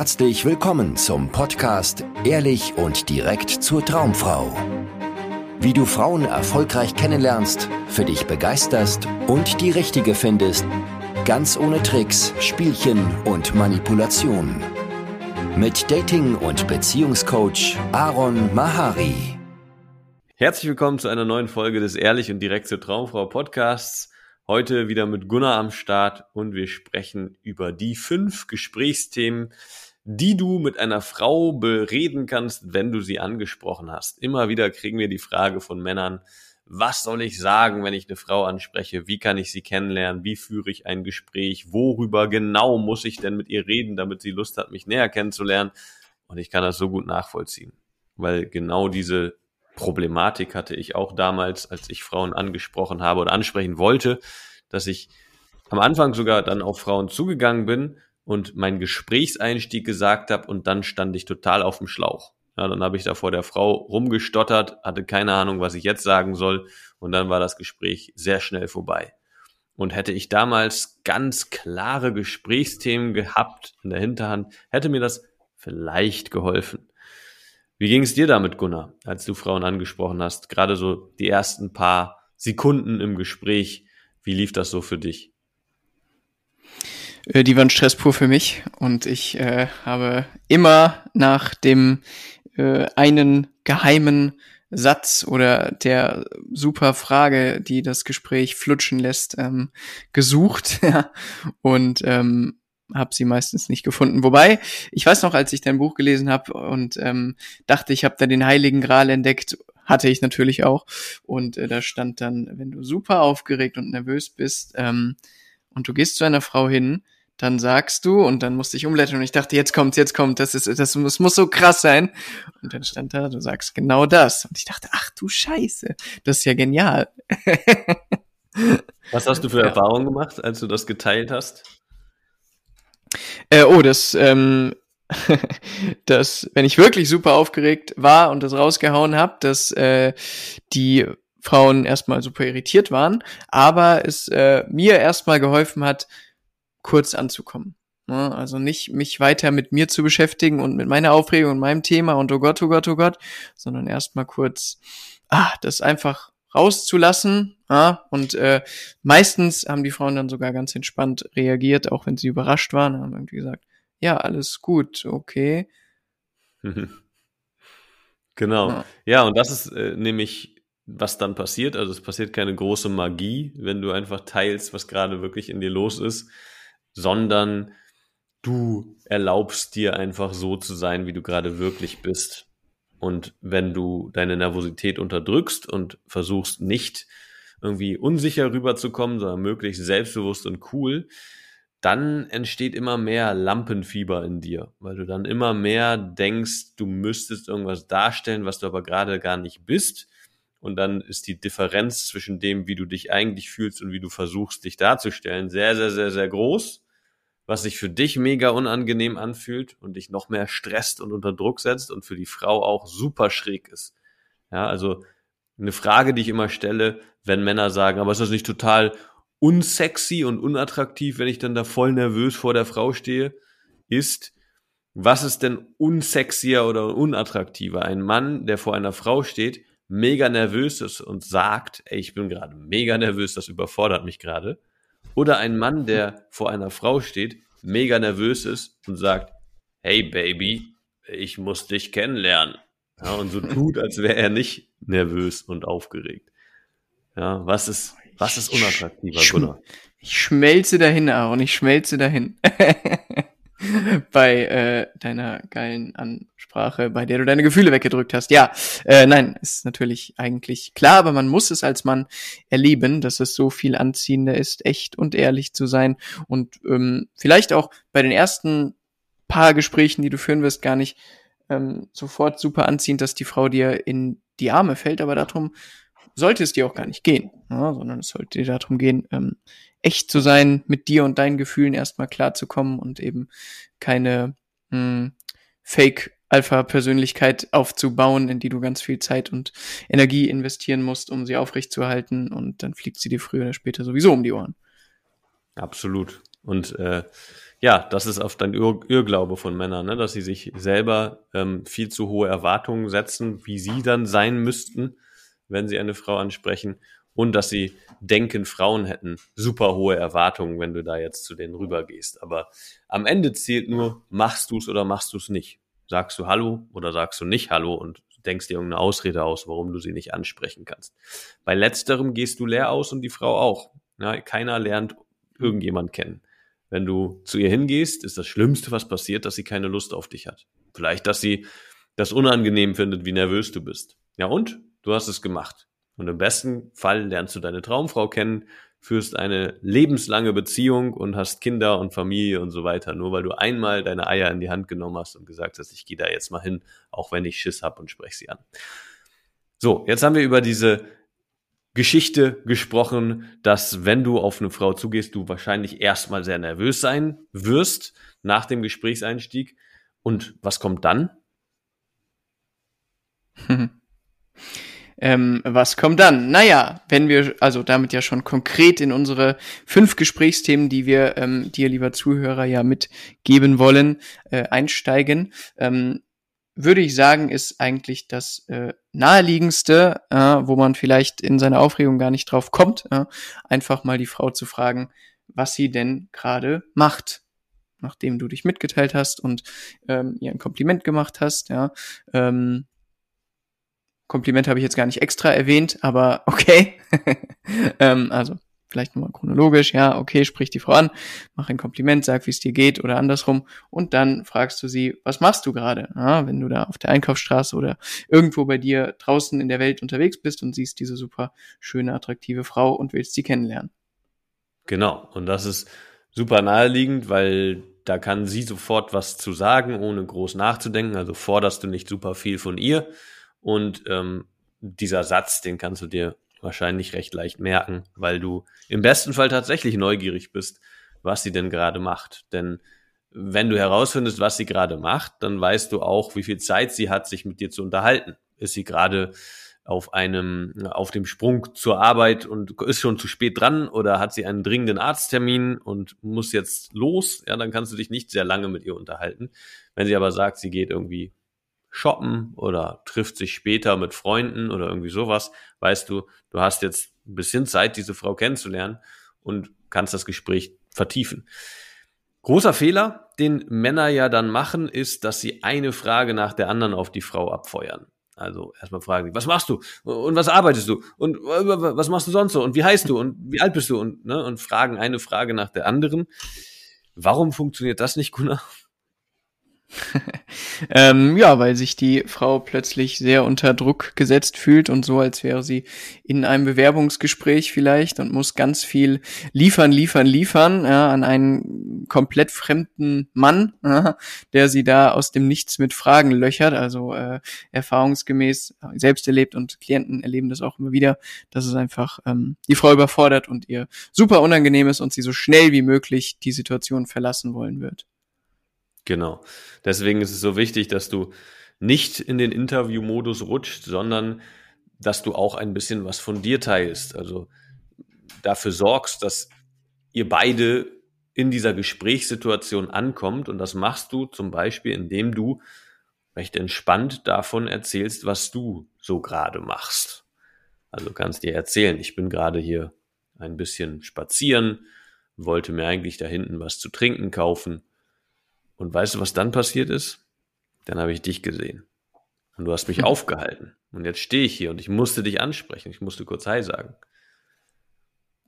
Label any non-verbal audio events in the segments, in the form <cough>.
herzlich willkommen zum Podcast Ehrlich und direkt zur Traumfrau. Wie du Frauen erfolgreich kennenlernst, für dich begeisterst und die richtige findest, ganz ohne Tricks, Spielchen und Manipulation. Mit Dating- und Beziehungscoach Aaron Mahari. Herzlich willkommen zu einer neuen Folge des Ehrlich und direkt zur Traumfrau Podcasts. Heute wieder mit Gunnar am Start und wir sprechen über die fünf Gesprächsthemen, die du mit einer Frau bereden kannst, wenn du sie angesprochen hast. Immer wieder kriegen wir die Frage von Männern, was soll ich sagen, wenn ich eine Frau anspreche? Wie kann ich sie kennenlernen? Wie führe ich ein Gespräch? Worüber genau muss ich denn mit ihr reden, damit sie Lust hat, mich näher kennenzulernen? Und ich kann das so gut nachvollziehen, weil genau diese Problematik hatte ich auch damals, als ich Frauen angesprochen habe oder ansprechen wollte, dass ich am Anfang sogar dann auf Frauen zugegangen bin und meinen Gesprächseinstieg gesagt habe und dann stand ich total auf dem Schlauch. Ja, dann habe ich da vor der Frau rumgestottert, hatte keine Ahnung, was ich jetzt sagen soll und dann war das Gespräch sehr schnell vorbei. Und hätte ich damals ganz klare Gesprächsthemen gehabt in der Hinterhand, hätte mir das vielleicht geholfen. Wie ging es dir damit, Gunnar, als du Frauen angesprochen hast? Gerade so die ersten paar Sekunden im Gespräch. Wie lief das so für dich? Äh, die waren Stress pur für mich und ich äh, habe immer nach dem äh, einen geheimen Satz oder der super Frage, die das Gespräch flutschen lässt, ähm, gesucht <laughs> und ähm, habe sie meistens nicht gefunden. Wobei, ich weiß noch, als ich dein Buch gelesen habe und ähm, dachte, ich habe da den Heiligen Gral entdeckt, hatte ich natürlich auch. Und äh, da stand dann, wenn du super aufgeregt und nervös bist ähm, und du gehst zu einer Frau hin, dann sagst du und dann musste ich umblättern und ich dachte, jetzt kommt's, jetzt kommt, das ist, das muss, muss so krass sein. Und dann stand da, du sagst genau das. Und ich dachte, ach du Scheiße, das ist ja genial. Was hast du für ja. Erfahrungen gemacht, als du das geteilt hast? Äh, oh, das, ähm, <laughs> dass, wenn ich wirklich super aufgeregt war und das rausgehauen habe, dass äh, die Frauen erstmal super irritiert waren, aber es äh, mir erstmal geholfen hat, kurz anzukommen. Ne? Also nicht mich weiter mit mir zu beschäftigen und mit meiner Aufregung und meinem Thema und oh Gott, oh Gott, oh Gott, sondern erstmal kurz, ah, das einfach rauszulassen. Ja, und äh, meistens haben die Frauen dann sogar ganz entspannt reagiert, auch wenn sie überrascht waren, haben irgendwie gesagt, ja, alles gut, okay. <laughs> genau. Ja. ja, und das ist äh, nämlich, was dann passiert. Also es passiert keine große Magie, wenn du einfach teilst, was gerade wirklich in dir los ist, sondern du erlaubst dir einfach so zu sein, wie du gerade wirklich bist. Und wenn du deine Nervosität unterdrückst und versuchst nicht irgendwie unsicher rüberzukommen, sondern möglichst selbstbewusst und cool, dann entsteht immer mehr Lampenfieber in dir, weil du dann immer mehr denkst, du müsstest irgendwas darstellen, was du aber gerade gar nicht bist. Und dann ist die Differenz zwischen dem, wie du dich eigentlich fühlst und wie du versuchst, dich darzustellen, sehr, sehr, sehr, sehr groß was sich für dich mega unangenehm anfühlt und dich noch mehr stresst und unter Druck setzt und für die Frau auch super schräg ist. Ja, also eine Frage, die ich immer stelle, wenn Männer sagen, aber ist das nicht total unsexy und unattraktiv, wenn ich dann da voll nervös vor der Frau stehe, ist, was ist denn unsexier oder unattraktiver? Ein Mann, der vor einer Frau steht, mega nervös ist und sagt, ey, ich bin gerade mega nervös, das überfordert mich gerade. Oder ein Mann, der vor einer Frau steht, mega nervös ist und sagt, hey Baby, ich muss dich kennenlernen. Ja, und so <laughs> tut, als wäre er nicht nervös und aufgeregt. Ja, was ist, was ist unattraktiver, Gunnar? Ich schmelze dahin, Aaron, ich schmelze dahin. <laughs> <laughs> bei äh, deiner geilen Ansprache, bei der du deine Gefühle weggedrückt hast. Ja, äh, nein, ist natürlich eigentlich klar, aber man muss es als Mann erleben, dass es so viel anziehender ist, echt und ehrlich zu sein und ähm, vielleicht auch bei den ersten paar Gesprächen, die du führen wirst, gar nicht ähm, sofort super anziehend, dass die Frau dir in die Arme fällt, aber darum sollte es dir auch gar nicht gehen, ja, sondern es sollte dir darum gehen, ähm, echt zu sein, mit dir und deinen Gefühlen erstmal klarzukommen und eben keine mh, hm, Fake Alpha-Persönlichkeit aufzubauen, in die du ganz viel Zeit und Energie investieren musst, um sie aufrechtzuerhalten und dann fliegt sie dir früher oder später sowieso um die Ohren. Absolut. Und äh, ja, das ist oft ein Irr Irrglaube von Männern, ne? dass sie sich selber ähm, viel zu hohe Erwartungen setzen, wie sie dann sein müssten, wenn sie eine Frau ansprechen und dass sie denken, Frauen hätten super hohe Erwartungen, wenn du da jetzt zu denen rübergehst. Aber am Ende zählt nur, machst du es oder machst du es nicht. Sagst du Hallo oder sagst du nicht Hallo und denkst dir irgendeine Ausrede aus, warum du sie nicht ansprechen kannst. Bei letzterem gehst du leer aus und die Frau auch. Ja, keiner lernt irgendjemand kennen. Wenn du zu ihr hingehst, ist das Schlimmste, was passiert, dass sie keine Lust auf dich hat. Vielleicht, dass sie das unangenehm findet, wie nervös du bist. Ja, und du hast es gemacht. Und im besten Fall lernst du deine Traumfrau kennen, führst eine lebenslange Beziehung und hast Kinder und Familie und so weiter, nur weil du einmal deine Eier in die Hand genommen hast und gesagt hast, ich gehe da jetzt mal hin, auch wenn ich Schiss hab und spreche sie an. So, jetzt haben wir über diese Geschichte gesprochen, dass wenn du auf eine Frau zugehst, du wahrscheinlich erstmal sehr nervös sein wirst nach dem Gesprächseinstieg. Und was kommt dann? <laughs> ähm, was kommt dann? Naja, wenn wir also damit ja schon konkret in unsere fünf Gesprächsthemen, die wir ähm, dir, lieber Zuhörer, ja mitgeben wollen, äh, einsteigen, ähm, würde ich sagen, ist eigentlich das äh, naheliegendste, äh, wo man vielleicht in seiner Aufregung gar nicht drauf kommt, äh, einfach mal die Frau zu fragen, was sie denn gerade macht, nachdem du dich mitgeteilt hast und ähm, ihr ein Kompliment gemacht hast. Ja, ähm, Kompliment habe ich jetzt gar nicht extra erwähnt, aber okay. <laughs> ähm, also vielleicht nochmal chronologisch, ja, okay, sprich die Frau an, mach ein Kompliment, sag, wie es dir geht oder andersrum und dann fragst du sie, was machst du gerade? Ja, wenn du da auf der Einkaufsstraße oder irgendwo bei dir draußen in der Welt unterwegs bist und siehst diese super schöne, attraktive Frau und willst sie kennenlernen. Genau, und das ist super naheliegend, weil da kann sie sofort was zu sagen, ohne groß nachzudenken, also forderst du nicht super viel von ihr und ähm, dieser Satz, den kannst du dir wahrscheinlich recht leicht merken, weil du im besten Fall tatsächlich neugierig bist, was sie denn gerade macht. Denn wenn du herausfindest, was sie gerade macht, dann weißt du auch, wie viel Zeit sie hat, sich mit dir zu unterhalten. Ist sie gerade auf einem, auf dem Sprung zur Arbeit und ist schon zu spät dran oder hat sie einen dringenden Arzttermin und muss jetzt los, ja, dann kannst du dich nicht sehr lange mit ihr unterhalten. Wenn sie aber sagt, sie geht irgendwie shoppen oder trifft sich später mit Freunden oder irgendwie sowas, weißt du, du hast jetzt ein bisschen Zeit, diese Frau kennenzulernen und kannst das Gespräch vertiefen. Großer Fehler, den Männer ja dann machen, ist, dass sie eine Frage nach der anderen auf die Frau abfeuern. Also erstmal fragen die, was machst du und was arbeitest du und was machst du sonst so und wie heißt du und wie alt bist du und ne, und fragen eine Frage nach der anderen. Warum funktioniert das nicht, Gunnar? <laughs> ähm, ja, weil sich die Frau plötzlich sehr unter Druck gesetzt fühlt und so, als wäre sie in einem Bewerbungsgespräch vielleicht und muss ganz viel liefern, liefern, liefern ja, an einen komplett fremden Mann, ja, der sie da aus dem Nichts mit Fragen löchert. Also äh, erfahrungsgemäß selbst erlebt und Klienten erleben das auch immer wieder, dass es einfach ähm, die Frau überfordert und ihr super unangenehm ist und sie so schnell wie möglich die Situation verlassen wollen wird. Genau. Deswegen ist es so wichtig, dass du nicht in den Interview-Modus rutscht, sondern dass du auch ein bisschen was von dir teilst. Also dafür sorgst, dass ihr beide in dieser Gesprächssituation ankommt. Und das machst du zum Beispiel, indem du recht entspannt davon erzählst, was du so gerade machst. Also kannst dir erzählen, ich bin gerade hier ein bisschen spazieren, wollte mir eigentlich da hinten was zu trinken kaufen und weißt du, was dann passiert ist? Dann habe ich dich gesehen. Und du hast mich hm. aufgehalten. Und jetzt stehe ich hier und ich musste dich ansprechen. Ich musste kurz Hi sagen.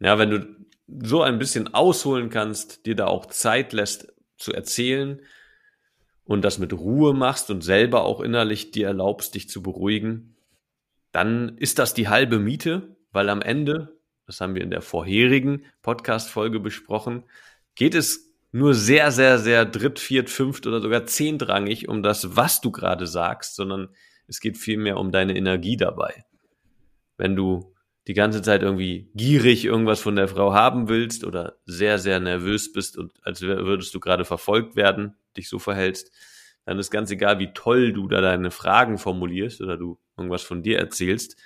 Ja, wenn du so ein bisschen ausholen kannst, dir da auch Zeit lässt zu erzählen und das mit Ruhe machst und selber auch innerlich dir erlaubst, dich zu beruhigen, dann ist das die halbe Miete, weil am Ende, das haben wir in der vorherigen Podcast-Folge besprochen, geht es nur sehr, sehr, sehr dritt, viert, fünft oder sogar zehntrangig um das, was du gerade sagst, sondern es geht vielmehr um deine Energie dabei. Wenn du die ganze Zeit irgendwie gierig irgendwas von der Frau haben willst oder sehr, sehr nervös bist und als würdest du gerade verfolgt werden, dich so verhältst, dann ist ganz egal, wie toll du da deine Fragen formulierst oder du irgendwas von dir erzählst,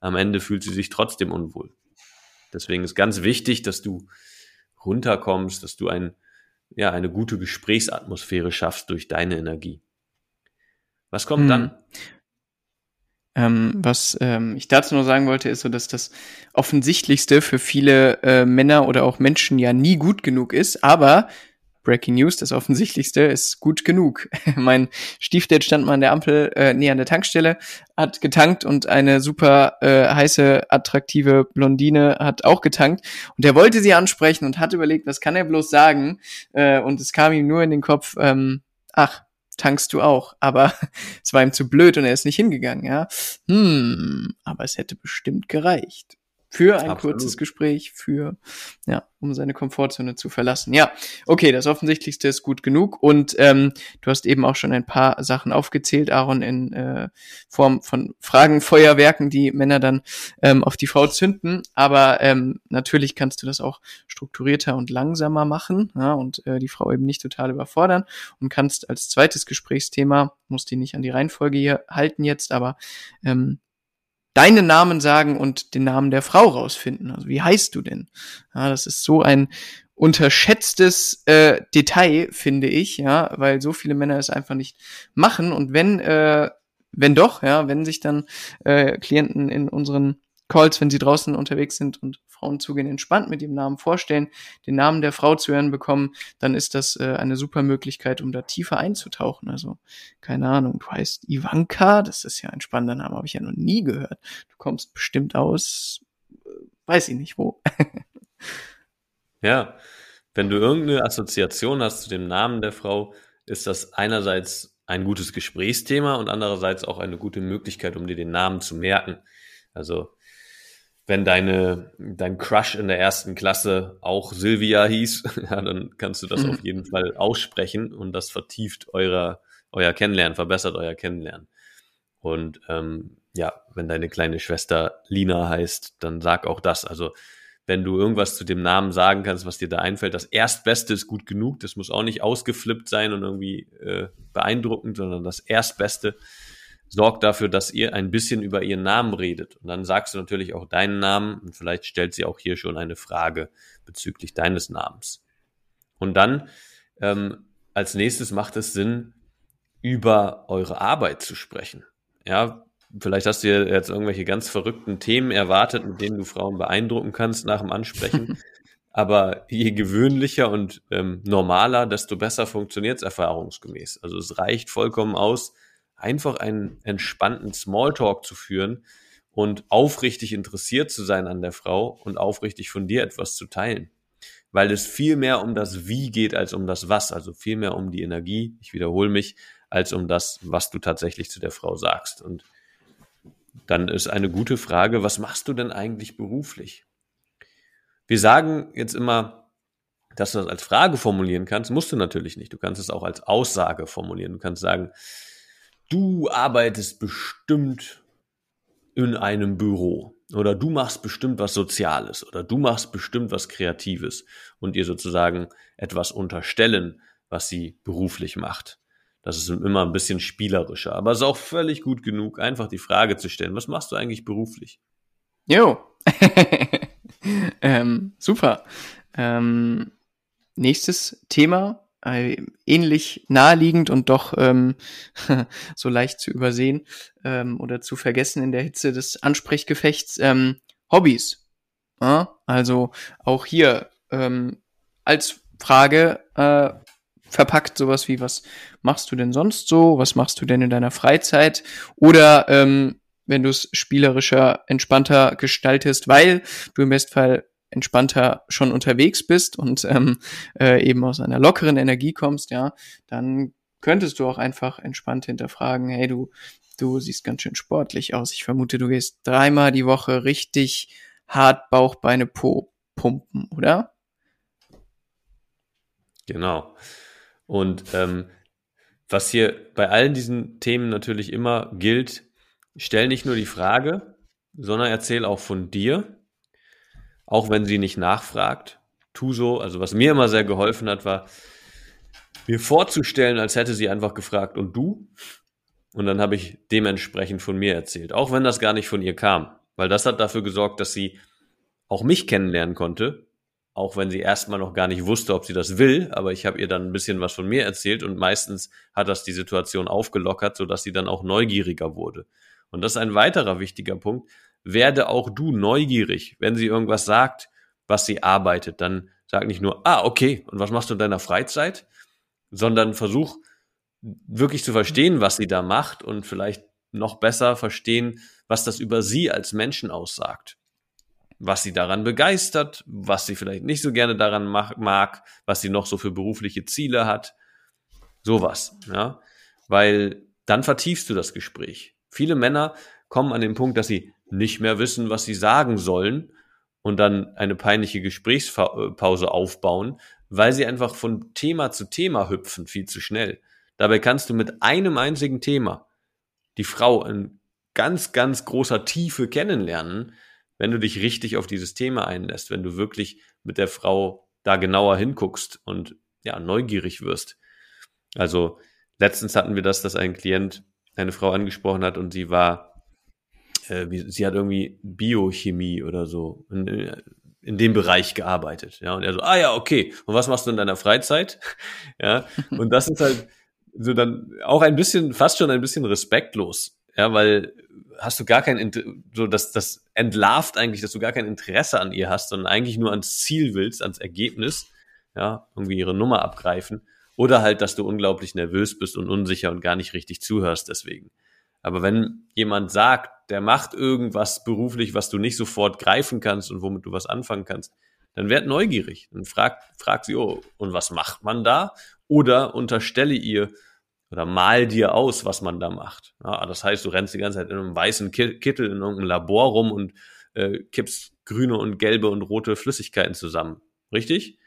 am Ende fühlt sie sich trotzdem unwohl. Deswegen ist ganz wichtig, dass du runterkommst, dass du ein ja eine gute Gesprächsatmosphäre schaffst durch deine Energie. Was kommt hm. dann? Ähm, was ähm, ich dazu nur sagen wollte, ist so, dass das Offensichtlichste für viele äh, Männer oder auch Menschen ja nie gut genug ist, aber Breaking News, das Offensichtlichste ist gut genug. <laughs> mein Stiefdad stand mal an der Ampel, äh, nee, an der Tankstelle, hat getankt und eine super äh, heiße, attraktive Blondine hat auch getankt und er wollte sie ansprechen und hat überlegt, was kann er bloß sagen äh, und es kam ihm nur in den Kopf, ähm, ach, tankst du auch. Aber <laughs> es war ihm zu blöd und er ist nicht hingegangen, ja. Hm, aber es hätte bestimmt gereicht. Für ein Absolut. kurzes Gespräch, für, ja, um seine Komfortzone zu verlassen. Ja, okay, das Offensichtlichste ist gut genug. Und ähm, du hast eben auch schon ein paar Sachen aufgezählt, Aaron, in äh, Form von Fragenfeuerwerken, die Männer dann ähm, auf die Frau zünden. Aber ähm, natürlich kannst du das auch strukturierter und langsamer machen ja, und äh, die Frau eben nicht total überfordern und kannst als zweites Gesprächsthema, musst die nicht an die Reihenfolge hier halten jetzt, aber ähm, deinen Namen sagen und den Namen der Frau rausfinden. Also wie heißt du denn? Ja, das ist so ein unterschätztes äh, Detail, finde ich, ja, weil so viele Männer es einfach nicht machen. Und wenn, äh, wenn doch, ja, wenn sich dann äh, Klienten in unseren Calls, wenn sie draußen unterwegs sind und Frauen zugehen, entspannt mit ihrem Namen vorstellen, den Namen der Frau zu hören bekommen, dann ist das äh, eine super Möglichkeit, um da tiefer einzutauchen. Also, keine Ahnung, du heißt Ivanka, das ist ja ein spannender Name, habe ich ja noch nie gehört. Du kommst bestimmt aus, äh, weiß ich nicht wo. <laughs> ja, wenn du irgendeine Assoziation hast zu dem Namen der Frau, ist das einerseits ein gutes Gesprächsthema und andererseits auch eine gute Möglichkeit, um dir den Namen zu merken. Also wenn deine, dein Crush in der ersten Klasse auch Silvia hieß, <laughs> ja, dann kannst du das mhm. auf jeden Fall aussprechen und das vertieft euer, euer Kennenlernen, verbessert euer Kennenlernen. Und ähm, ja, wenn deine kleine Schwester Lina heißt, dann sag auch das. Also wenn du irgendwas zu dem Namen sagen kannst, was dir da einfällt, das Erstbeste ist gut genug. Das muss auch nicht ausgeflippt sein und irgendwie äh, beeindruckend, sondern das Erstbeste sorgt dafür, dass ihr ein bisschen über ihren Namen redet. Und dann sagst du natürlich auch deinen Namen und vielleicht stellt sie auch hier schon eine Frage bezüglich deines Namens. Und dann ähm, als nächstes macht es Sinn, über eure Arbeit zu sprechen. Ja, vielleicht hast du jetzt irgendwelche ganz verrückten Themen erwartet, mit denen du Frauen beeindrucken kannst nach dem Ansprechen. <laughs> Aber je gewöhnlicher und ähm, normaler, desto besser funktioniert es erfahrungsgemäß. Also es reicht vollkommen aus, einfach einen entspannten Smalltalk zu führen und aufrichtig interessiert zu sein an der Frau und aufrichtig von dir etwas zu teilen. Weil es viel mehr um das Wie geht als um das Was, also viel mehr um die Energie, ich wiederhole mich, als um das, was du tatsächlich zu der Frau sagst. Und dann ist eine gute Frage, was machst du denn eigentlich beruflich? Wir sagen jetzt immer, dass du das als Frage formulieren kannst, musst du natürlich nicht. Du kannst es auch als Aussage formulieren. Du kannst sagen, du arbeitest bestimmt in einem Büro oder du machst bestimmt was Soziales oder du machst bestimmt was Kreatives und ihr sozusagen etwas unterstellen, was sie beruflich macht. Das ist immer ein bisschen spielerischer, aber es ist auch völlig gut genug, einfach die Frage zu stellen, was machst du eigentlich beruflich? Jo, <laughs> ähm, super. Ähm, nächstes Thema ähnlich naheliegend und doch ähm, <laughs> so leicht zu übersehen ähm, oder zu vergessen in der Hitze des Ansprechgefechts. Ähm, Hobbys. Ja? Also auch hier ähm, als Frage äh, verpackt sowas wie, was machst du denn sonst so? Was machst du denn in deiner Freizeit? Oder ähm, wenn du es spielerischer, entspannter gestaltest, weil du im Bestfall entspannter schon unterwegs bist und ähm, äh, eben aus einer lockeren Energie kommst, ja, dann könntest du auch einfach entspannt hinterfragen, hey, du, du siehst ganz schön sportlich aus. Ich vermute, du gehst dreimal die Woche richtig hart Bauch, Beine, Po pumpen, oder? Genau. Und ähm, was hier bei allen diesen Themen natürlich immer gilt, stell nicht nur die Frage, sondern erzähl auch von dir auch wenn sie nicht nachfragt. Tu so. Also was mir immer sehr geholfen hat, war mir vorzustellen, als hätte sie einfach gefragt und du. Und dann habe ich dementsprechend von mir erzählt, auch wenn das gar nicht von ihr kam, weil das hat dafür gesorgt, dass sie auch mich kennenlernen konnte auch wenn sie erstmal noch gar nicht wusste, ob sie das will, aber ich habe ihr dann ein bisschen was von mir erzählt und meistens hat das die Situation aufgelockert, sodass sie dann auch neugieriger wurde. Und das ist ein weiterer wichtiger Punkt. Werde auch du neugierig. Wenn sie irgendwas sagt, was sie arbeitet, dann sag nicht nur, ah, okay, und was machst du in deiner Freizeit? Sondern versuch wirklich zu verstehen, was sie da macht und vielleicht noch besser verstehen, was das über sie als Menschen aussagt was sie daran begeistert, was sie vielleicht nicht so gerne daran mag, was sie noch so für berufliche Ziele hat. Sowas, ja. Weil dann vertiefst du das Gespräch. Viele Männer kommen an den Punkt, dass sie nicht mehr wissen, was sie sagen sollen und dann eine peinliche Gesprächspause aufbauen, weil sie einfach von Thema zu Thema hüpfen, viel zu schnell. Dabei kannst du mit einem einzigen Thema die Frau in ganz, ganz großer Tiefe kennenlernen, wenn du dich richtig auf dieses Thema einlässt, wenn du wirklich mit der Frau da genauer hinguckst und ja, neugierig wirst. Also letztens hatten wir das, dass ein Klient eine Frau angesprochen hat und sie war, äh, wie, sie hat irgendwie Biochemie oder so in, in dem Bereich gearbeitet. Ja, und er so, ah ja, okay. Und was machst du in deiner Freizeit? <laughs> ja, und das ist halt so dann auch ein bisschen, fast schon ein bisschen respektlos. Ja, weil hast du gar kein, so das, das entlarvt eigentlich, dass du gar kein Interesse an ihr hast, sondern eigentlich nur ans Ziel willst, ans Ergebnis, ja, irgendwie ihre Nummer abgreifen. Oder halt, dass du unglaublich nervös bist und unsicher und gar nicht richtig zuhörst deswegen. Aber wenn jemand sagt, der macht irgendwas beruflich, was du nicht sofort greifen kannst und womit du was anfangen kannst, dann werd neugierig. Dann frag, frag sie, oh, und was macht man da? Oder unterstelle ihr, oder mal dir aus, was man da macht. Ja, das heißt, du rennst die ganze Zeit in einem weißen Kittel in irgendeinem Labor rum und äh, kippst grüne und gelbe und rote Flüssigkeiten zusammen. Richtig?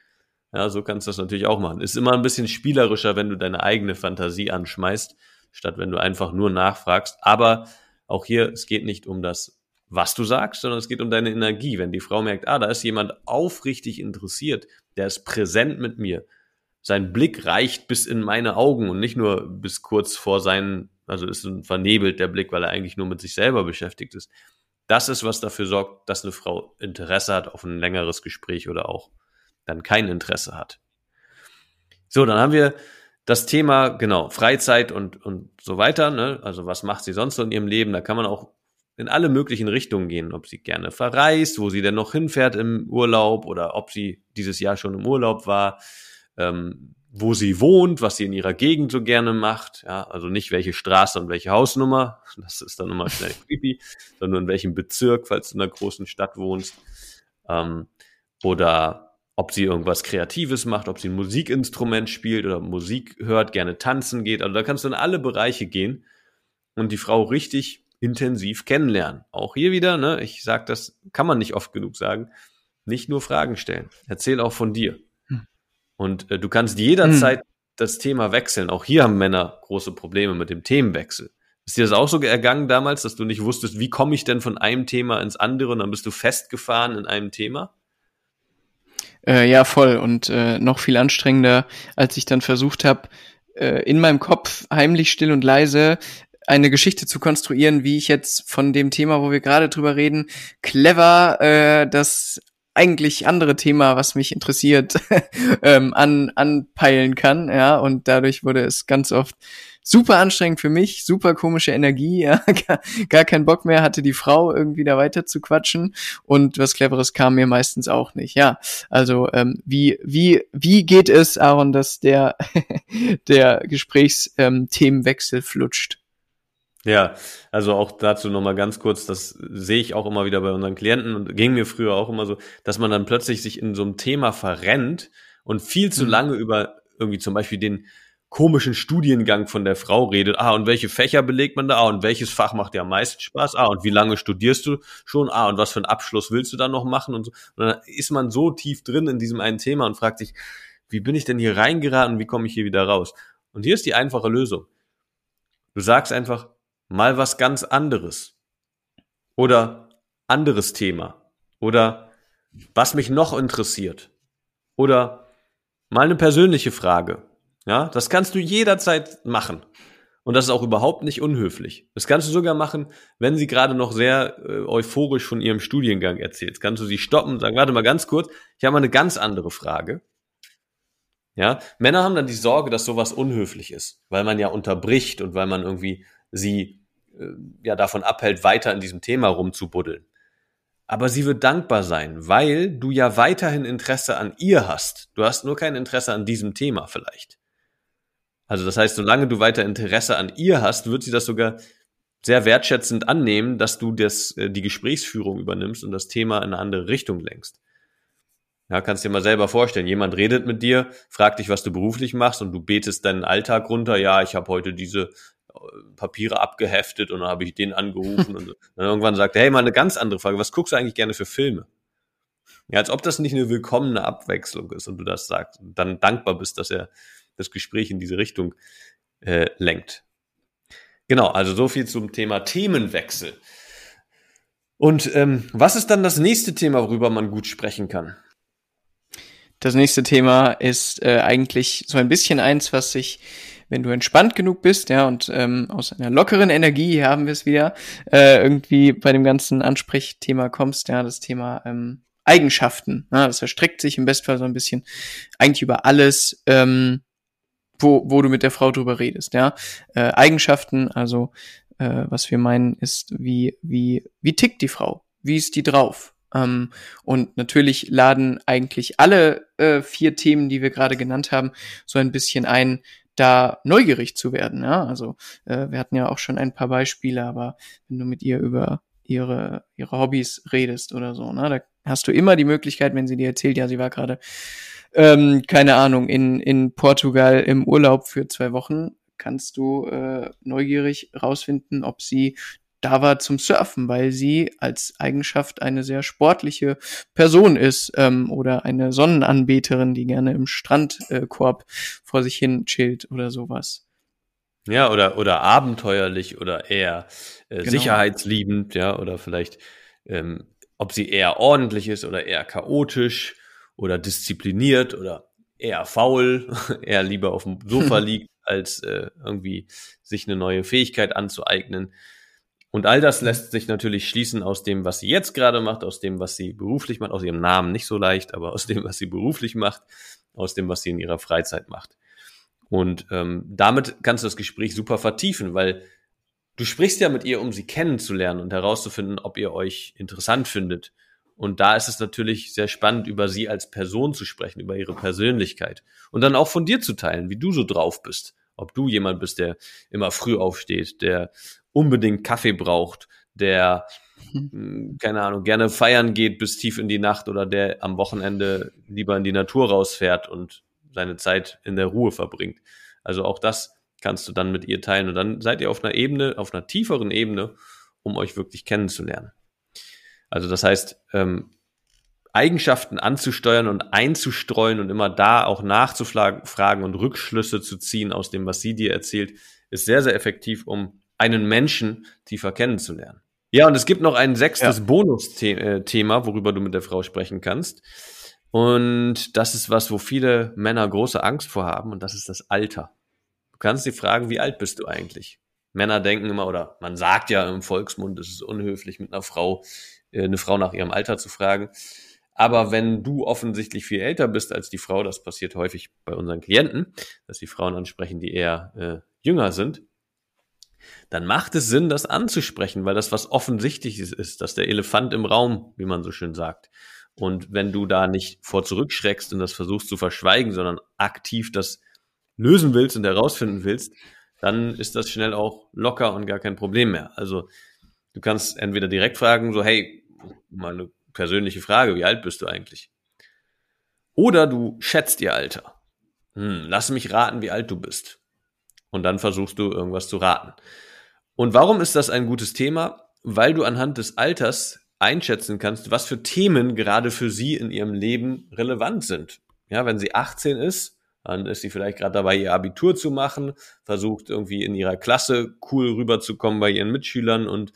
Ja, so kannst du das natürlich auch machen. Ist immer ein bisschen spielerischer, wenn du deine eigene Fantasie anschmeißt, statt wenn du einfach nur nachfragst. Aber auch hier, es geht nicht um das, was du sagst, sondern es geht um deine Energie. Wenn die Frau merkt, ah, da ist jemand aufrichtig interessiert, der ist präsent mit mir, sein Blick reicht bis in meine Augen und nicht nur bis kurz vor seinen, also ist ein vernebelt der Blick, weil er eigentlich nur mit sich selber beschäftigt ist. Das ist, was dafür sorgt, dass eine Frau Interesse hat auf ein längeres Gespräch oder auch dann kein Interesse hat. So, dann haben wir das Thema, genau, Freizeit und, und so weiter, ne? Also was macht sie sonst so in ihrem Leben? Da kann man auch in alle möglichen Richtungen gehen, ob sie gerne verreist, wo sie denn noch hinfährt im Urlaub oder ob sie dieses Jahr schon im Urlaub war, ähm, wo sie wohnt, was sie in ihrer Gegend so gerne macht. Ja, also nicht welche Straße und welche Hausnummer, <laughs> das ist dann immer schnell <laughs> creepy, sondern in welchem Bezirk, falls du in einer großen Stadt wohnst. Ähm, oder ob sie irgendwas Kreatives macht, ob sie ein Musikinstrument spielt oder Musik hört, gerne tanzen geht. Also da kannst du in alle Bereiche gehen und die Frau richtig intensiv kennenlernen. Auch hier wieder, ne, ich sag das, kann man nicht oft genug sagen, nicht nur Fragen stellen. Erzähl auch von dir. Und äh, du kannst jederzeit hm. das Thema wechseln. Auch hier haben Männer große Probleme mit dem Themenwechsel. Ist dir das auch so ergangen damals, dass du nicht wusstest, wie komme ich denn von einem Thema ins andere und dann bist du festgefahren in einem Thema? Äh, ja, voll. Und äh, noch viel anstrengender, als ich dann versucht habe, äh, in meinem Kopf heimlich still und leise eine Geschichte zu konstruieren, wie ich jetzt von dem Thema, wo wir gerade drüber reden, clever äh, das eigentlich andere Thema, was mich interessiert, <laughs> ähm, an, anpeilen kann, ja, und dadurch wurde es ganz oft super anstrengend für mich, super komische Energie, <laughs> ja, gar, gar keinen Bock mehr hatte die Frau irgendwie da weiter zu quatschen und was Cleveres kam mir meistens auch nicht, ja. Also ähm, wie wie wie geht es, Aaron, dass der <laughs> der Gesprächsthemenwechsel ähm, flutscht? Ja, also auch dazu nochmal ganz kurz, das sehe ich auch immer wieder bei unseren Klienten und ging mir früher auch immer so, dass man dann plötzlich sich in so einem Thema verrennt und viel zu mhm. lange über irgendwie zum Beispiel den komischen Studiengang von der Frau redet. Ah, und welche Fächer belegt man da? Ah, und welches Fach macht dir am meisten Spaß? Ah, und wie lange studierst du schon? Ah, und was für einen Abschluss willst du dann noch machen? Und, so. und dann ist man so tief drin in diesem einen Thema und fragt sich, wie bin ich denn hier reingeraten? Wie komme ich hier wieder raus? Und hier ist die einfache Lösung. Du sagst einfach, mal was ganz anderes. Oder anderes Thema. Oder was mich noch interessiert. Oder mal eine persönliche Frage. Ja, das kannst du jederzeit machen. Und das ist auch überhaupt nicht unhöflich. Das kannst du sogar machen, wenn sie gerade noch sehr äh, euphorisch von ihrem Studiengang erzählt. Kannst du sie stoppen und sagen, warte mal ganz kurz, ich habe mal eine ganz andere Frage. Ja, Männer haben dann die Sorge, dass sowas unhöflich ist, weil man ja unterbricht und weil man irgendwie sie äh, ja davon abhält, weiter in diesem Thema rumzubuddeln. Aber sie wird dankbar sein, weil du ja weiterhin Interesse an ihr hast. Du hast nur kein Interesse an diesem Thema vielleicht. Also das heißt, solange du weiter Interesse an ihr hast, wird sie das sogar sehr wertschätzend annehmen, dass du das, äh, die Gesprächsführung übernimmst und das Thema in eine andere Richtung lenkst. Ja, kannst dir mal selber vorstellen, jemand redet mit dir, fragt dich, was du beruflich machst und du betest deinen Alltag runter, ja, ich habe heute diese Papiere abgeheftet und dann habe ich den angerufen und <laughs> dann irgendwann sagt er, hey, mal eine ganz andere Frage, was guckst du eigentlich gerne für Filme? Ja, als ob das nicht eine willkommene Abwechslung ist und du das sagst und dann dankbar bist, dass er das Gespräch in diese Richtung äh, lenkt. Genau, also so viel zum Thema Themenwechsel. Und ähm, was ist dann das nächste Thema, worüber man gut sprechen kann? Das nächste Thema ist äh, eigentlich so ein bisschen eins, was sich wenn du entspannt genug bist, ja, und ähm, aus einer lockeren Energie, hier haben wir es wieder, äh, irgendwie bei dem ganzen Ansprechthema kommst, ja, das Thema ähm, Eigenschaften. Ja, das erstreckt sich im Bestfall so ein bisschen eigentlich über alles, ähm, wo, wo du mit der Frau drüber redest, ja. Äh, Eigenschaften, also äh, was wir meinen, ist, wie, wie, wie tickt die Frau? Wie ist die drauf? Ähm, und natürlich laden eigentlich alle äh, vier Themen, die wir gerade genannt haben, so ein bisschen ein, da neugierig zu werden. Ja, also äh, wir hatten ja auch schon ein paar Beispiele, aber wenn du mit ihr über ihre ihre Hobbys redest oder so, ne, da hast du immer die Möglichkeit, wenn sie dir erzählt, ja, sie war gerade ähm, keine Ahnung in in Portugal im Urlaub für zwei Wochen, kannst du äh, neugierig rausfinden, ob sie da war zum Surfen, weil sie als Eigenschaft eine sehr sportliche Person ist ähm, oder eine Sonnenanbeterin, die gerne im Strandkorb äh, vor sich hin chillt oder sowas. Ja, oder, oder abenteuerlich oder eher äh, genau. sicherheitsliebend, ja, oder vielleicht, ähm, ob sie eher ordentlich ist oder eher chaotisch oder diszipliniert oder eher faul, <laughs> eher lieber auf dem Sofa <laughs> liegt, als äh, irgendwie sich eine neue Fähigkeit anzueignen. Und all das lässt sich natürlich schließen aus dem, was sie jetzt gerade macht, aus dem, was sie beruflich macht, aus ihrem Namen nicht so leicht, aber aus dem, was sie beruflich macht, aus dem, was sie in ihrer Freizeit macht. Und ähm, damit kannst du das Gespräch super vertiefen, weil du sprichst ja mit ihr, um sie kennenzulernen und herauszufinden, ob ihr euch interessant findet. Und da ist es natürlich sehr spannend, über sie als Person zu sprechen, über ihre Persönlichkeit. Und dann auch von dir zu teilen, wie du so drauf bist. Ob du jemand bist, der immer früh aufsteht, der unbedingt Kaffee braucht, der, hm. keine Ahnung, gerne feiern geht bis tief in die Nacht oder der am Wochenende lieber in die Natur rausfährt und seine Zeit in der Ruhe verbringt. Also auch das kannst du dann mit ihr teilen und dann seid ihr auf einer Ebene, auf einer tieferen Ebene, um euch wirklich kennenzulernen. Also das heißt, ähm, Eigenschaften anzusteuern und einzustreuen und immer da auch nachzufragen und Rückschlüsse zu ziehen aus dem, was sie dir erzählt, ist sehr, sehr effektiv, um einen Menschen tiefer kennenzulernen. Ja, und es gibt noch ein sechstes ja. Bonusthema, worüber du mit der Frau sprechen kannst. Und das ist was, wo viele Männer große Angst vor haben, und das ist das Alter. Du kannst sie fragen, wie alt bist du eigentlich? Männer denken immer, oder man sagt ja im Volksmund, es ist unhöflich, mit einer Frau, eine Frau nach ihrem Alter zu fragen. Aber wenn du offensichtlich viel älter bist als die Frau, das passiert häufig bei unseren Klienten, dass die Frauen ansprechen, die eher äh, jünger sind, dann macht es Sinn, das anzusprechen, weil das was Offensichtliches ist, dass der Elefant im Raum, wie man so schön sagt. Und wenn du da nicht vor zurückschreckst und das versuchst zu verschweigen, sondern aktiv das lösen willst und herausfinden willst, dann ist das schnell auch locker und gar kein Problem mehr. Also du kannst entweder direkt fragen, so hey, mal eine persönliche Frage, wie alt bist du eigentlich? Oder du schätzt ihr Alter. Hm, lass mich raten, wie alt du bist. Und dann versuchst du irgendwas zu raten. Und warum ist das ein gutes Thema? Weil du anhand des Alters einschätzen kannst, was für Themen gerade für sie in ihrem Leben relevant sind. Ja, wenn sie 18 ist, dann ist sie vielleicht gerade dabei, ihr Abitur zu machen, versucht irgendwie in ihrer Klasse cool rüberzukommen bei ihren Mitschülern und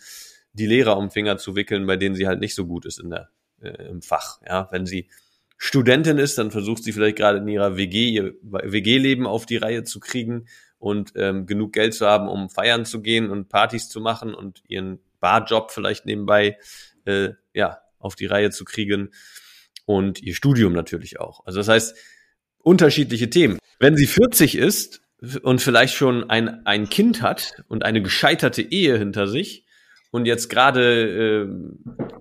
die Lehrer um Finger zu wickeln, bei denen sie halt nicht so gut ist in der, äh, im Fach. Ja, wenn sie Studentin ist, dann versucht sie vielleicht gerade in ihrer WG ihr WG-Leben auf die Reihe zu kriegen und ähm, genug Geld zu haben, um feiern zu gehen und Partys zu machen und ihren Barjob vielleicht nebenbei äh, ja auf die Reihe zu kriegen und ihr Studium natürlich auch. Also das heißt unterschiedliche Themen. Wenn sie 40 ist und vielleicht schon ein ein Kind hat und eine gescheiterte Ehe hinter sich und jetzt gerade äh,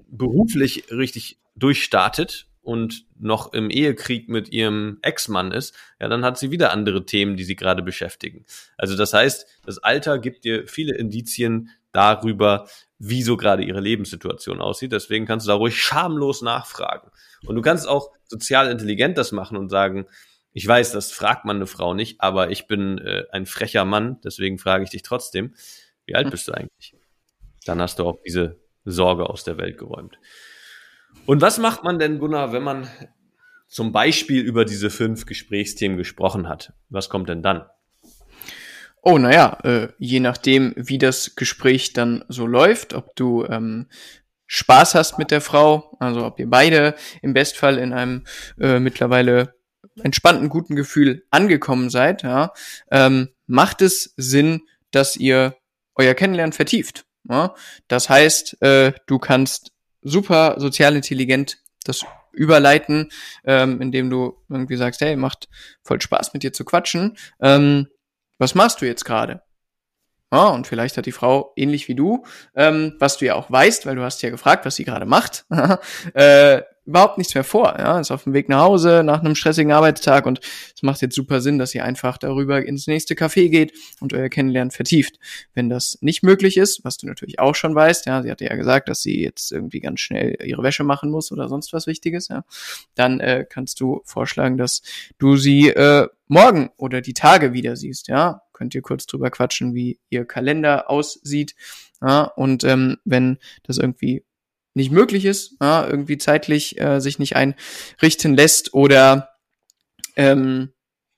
beruflich richtig durchstartet und noch im Ehekrieg mit ihrem Ex-Mann ist, ja, dann hat sie wieder andere Themen, die sie gerade beschäftigen. Also das heißt, das Alter gibt dir viele Indizien darüber, wie so gerade ihre Lebenssituation aussieht. Deswegen kannst du da ruhig schamlos nachfragen. Und du kannst auch sozial intelligent das machen und sagen, ich weiß, das fragt man eine Frau nicht, aber ich bin äh, ein frecher Mann, deswegen frage ich dich trotzdem, wie alt hm. bist du eigentlich? Dann hast du auch diese Sorge aus der Welt geräumt. Und was macht man denn, Gunnar, wenn man zum Beispiel über diese fünf Gesprächsthemen gesprochen hat? Was kommt denn dann? Oh, naja, äh, je nachdem, wie das Gespräch dann so läuft, ob du ähm, Spaß hast mit der Frau, also ob ihr beide im Bestfall in einem äh, mittlerweile entspannten, guten Gefühl angekommen seid, ja, ähm, macht es Sinn, dass ihr euer Kennenlernen vertieft. Ja? Das heißt, äh, du kannst super sozial intelligent das überleiten, ähm, indem du irgendwie sagst, hey, macht voll Spaß mit dir zu quatschen. Ähm, was machst du jetzt gerade? Ja, und vielleicht hat die Frau ähnlich wie du, ähm, was du ja auch weißt, weil du hast ja gefragt, was sie gerade macht, <laughs> äh, überhaupt nichts mehr vor. Ja, ist auf dem Weg nach Hause nach einem stressigen Arbeitstag und es macht jetzt super Sinn, dass ihr einfach darüber ins nächste Café geht und euer Kennenlernen vertieft. Wenn das nicht möglich ist, was du natürlich auch schon weißt, ja, sie hatte ja gesagt, dass sie jetzt irgendwie ganz schnell ihre Wäsche machen muss oder sonst was Wichtiges, ja, dann äh, kannst du vorschlagen, dass du sie äh, morgen oder die Tage wieder siehst, ja. Könnt ihr kurz drüber quatschen, wie ihr Kalender aussieht. Ja, und ähm, wenn das irgendwie nicht möglich ist, ja, irgendwie zeitlich äh, sich nicht einrichten lässt oder ähm,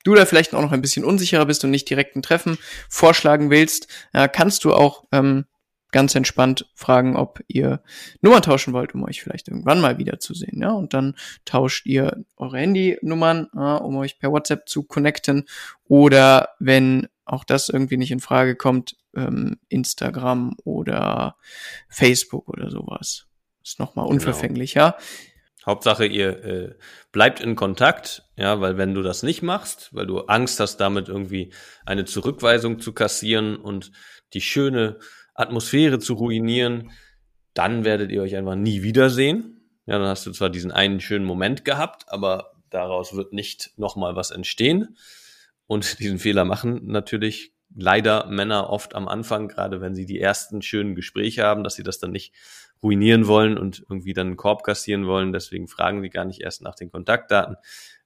du da vielleicht auch noch ein bisschen unsicherer bist und nicht direkt ein Treffen vorschlagen willst, ja, kannst du auch ähm, ganz entspannt fragen, ob ihr Nummern tauschen wollt, um euch vielleicht irgendwann mal wiederzusehen. Ja, und dann tauscht ihr eure Handynummern, ja, um euch per WhatsApp zu connecten. Oder wenn auch das irgendwie nicht in Frage kommt, ähm, Instagram oder Facebook oder sowas. Ist nochmal genau. unverfänglicher. Genau. Hauptsache, ihr äh, bleibt in Kontakt, ja, weil wenn du das nicht machst, weil du Angst hast, damit irgendwie eine Zurückweisung zu kassieren und die schöne Atmosphäre zu ruinieren, dann werdet ihr euch einfach nie wiedersehen. Ja, dann hast du zwar diesen einen schönen Moment gehabt, aber daraus wird nicht nochmal was entstehen. Und <laughs> diesen Fehler machen natürlich leider Männer oft am Anfang, gerade wenn sie die ersten schönen Gespräche haben, dass sie das dann nicht ruinieren wollen und irgendwie dann einen Korb kassieren wollen. Deswegen fragen sie gar nicht erst nach den Kontaktdaten.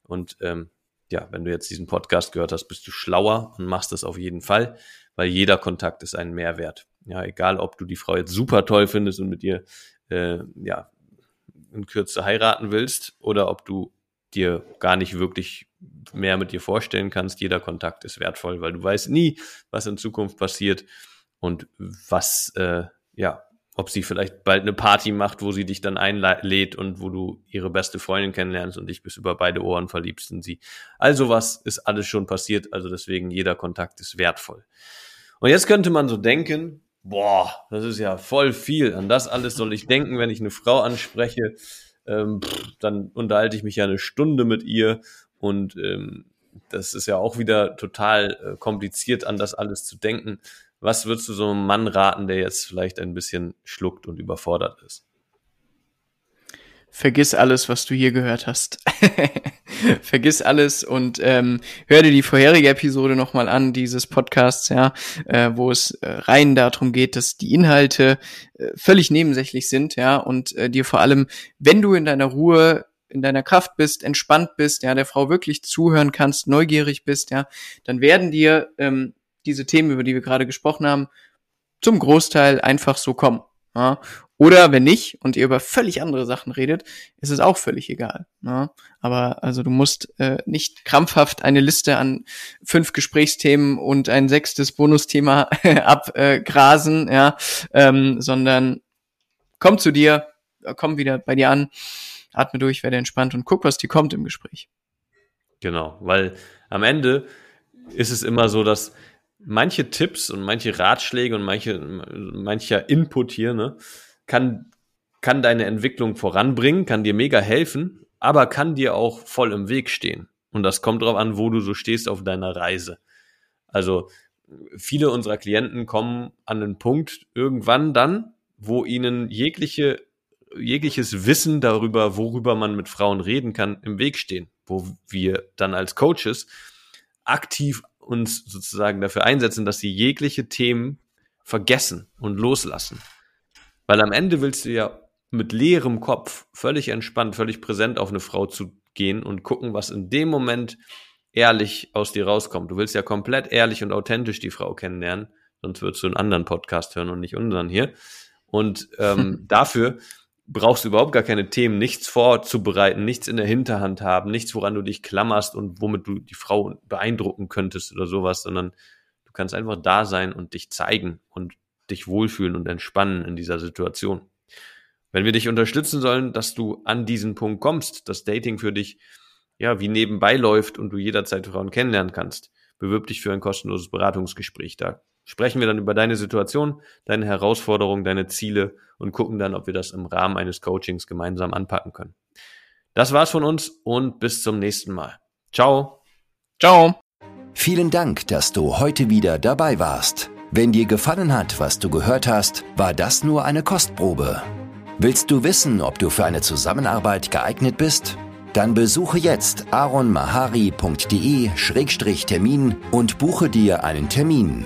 Und ähm, ja, wenn du jetzt diesen Podcast gehört hast, bist du schlauer und machst das auf jeden Fall, weil jeder Kontakt ist ein Mehrwert. Ja, egal, ob du die Frau jetzt super toll findest und mit ihr äh, ja in Kürze heiraten willst oder ob du dir gar nicht wirklich mehr mit dir vorstellen kannst. Jeder Kontakt ist wertvoll, weil du weißt nie, was in Zukunft passiert und was äh, ja ob sie vielleicht bald eine Party macht, wo sie dich dann einlädt und wo du ihre beste Freundin kennenlernst und dich bis über beide Ohren verliebst in sie. Also was ist alles schon passiert, also deswegen jeder Kontakt ist wertvoll. Und jetzt könnte man so denken, boah, das ist ja voll viel, an das alles soll ich denken, wenn ich eine Frau anspreche, ähm, dann unterhalte ich mich ja eine Stunde mit ihr und ähm, das ist ja auch wieder total äh, kompliziert, an das alles zu denken. Was würdest du so einem Mann raten, der jetzt vielleicht ein bisschen schluckt und überfordert ist? Vergiss alles, was du hier gehört hast. <laughs> Vergiss alles und ähm, hör dir die vorherige Episode nochmal an, dieses Podcasts, ja, äh, wo es äh, rein darum geht, dass die Inhalte äh, völlig nebensächlich sind, ja, und äh, dir vor allem, wenn du in deiner Ruhe in deiner Kraft bist, entspannt bist, ja, der Frau wirklich zuhören kannst, neugierig bist, ja, dann werden dir ähm, diese Themen, über die wir gerade gesprochen haben, zum Großteil einfach so kommen. Ja? Oder wenn nicht und ihr über völlig andere Sachen redet, ist es auch völlig egal. Ja? Aber also du musst äh, nicht krampfhaft eine Liste an fünf Gesprächsthemen und ein sechstes Bonusthema <laughs> abgrasen, äh, ja, ähm, sondern komm zu dir, komm wieder bei dir an, atme durch, werde entspannt und guck, was dir kommt im Gespräch. Genau, weil am Ende ist es immer so, dass manche Tipps und manche Ratschläge und manche, mancher Input hier, ne, kann, kann deine Entwicklung voranbringen, kann dir mega helfen, aber kann dir auch voll im Weg stehen. Und das kommt darauf an, wo du so stehst auf deiner Reise. Also viele unserer Klienten kommen an einen Punkt irgendwann dann, wo ihnen jegliche, jegliches Wissen darüber, worüber man mit Frauen reden kann, im Weg stehen, wo wir dann als Coaches aktiv uns sozusagen dafür einsetzen, dass sie jegliche Themen vergessen und loslassen. Weil am Ende willst du ja mit leerem Kopf, völlig entspannt, völlig präsent auf eine Frau zu gehen und gucken, was in dem Moment ehrlich aus dir rauskommt. Du willst ja komplett ehrlich und authentisch die Frau kennenlernen, sonst würdest du einen anderen Podcast hören und nicht unseren hier. Und ähm, <laughs> dafür brauchst du überhaupt gar keine Themen, nichts vorzubereiten, nichts in der Hinterhand haben, nichts, woran du dich klammerst und womit du die Frau beeindrucken könntest oder sowas, sondern du kannst einfach da sein und dich zeigen und dich wohlfühlen und entspannen in dieser Situation. Wenn wir dich unterstützen sollen, dass du an diesen Punkt kommst, dass Dating für dich ja wie nebenbei läuft und du jederzeit Frauen kennenlernen kannst, bewirb dich für ein kostenloses Beratungsgespräch. Da sprechen wir dann über deine Situation, deine Herausforderungen, deine Ziele und gucken dann, ob wir das im Rahmen eines Coachings gemeinsam anpacken können. Das war's von uns und bis zum nächsten Mal. Ciao. Ciao. Vielen Dank, dass du heute wieder dabei warst. Wenn dir gefallen hat, was du gehört hast, war das nur eine Kostprobe. Willst du wissen, ob du für eine Zusammenarbeit geeignet bist? Dann besuche jetzt aronmahari.de-termin und buche dir einen Termin.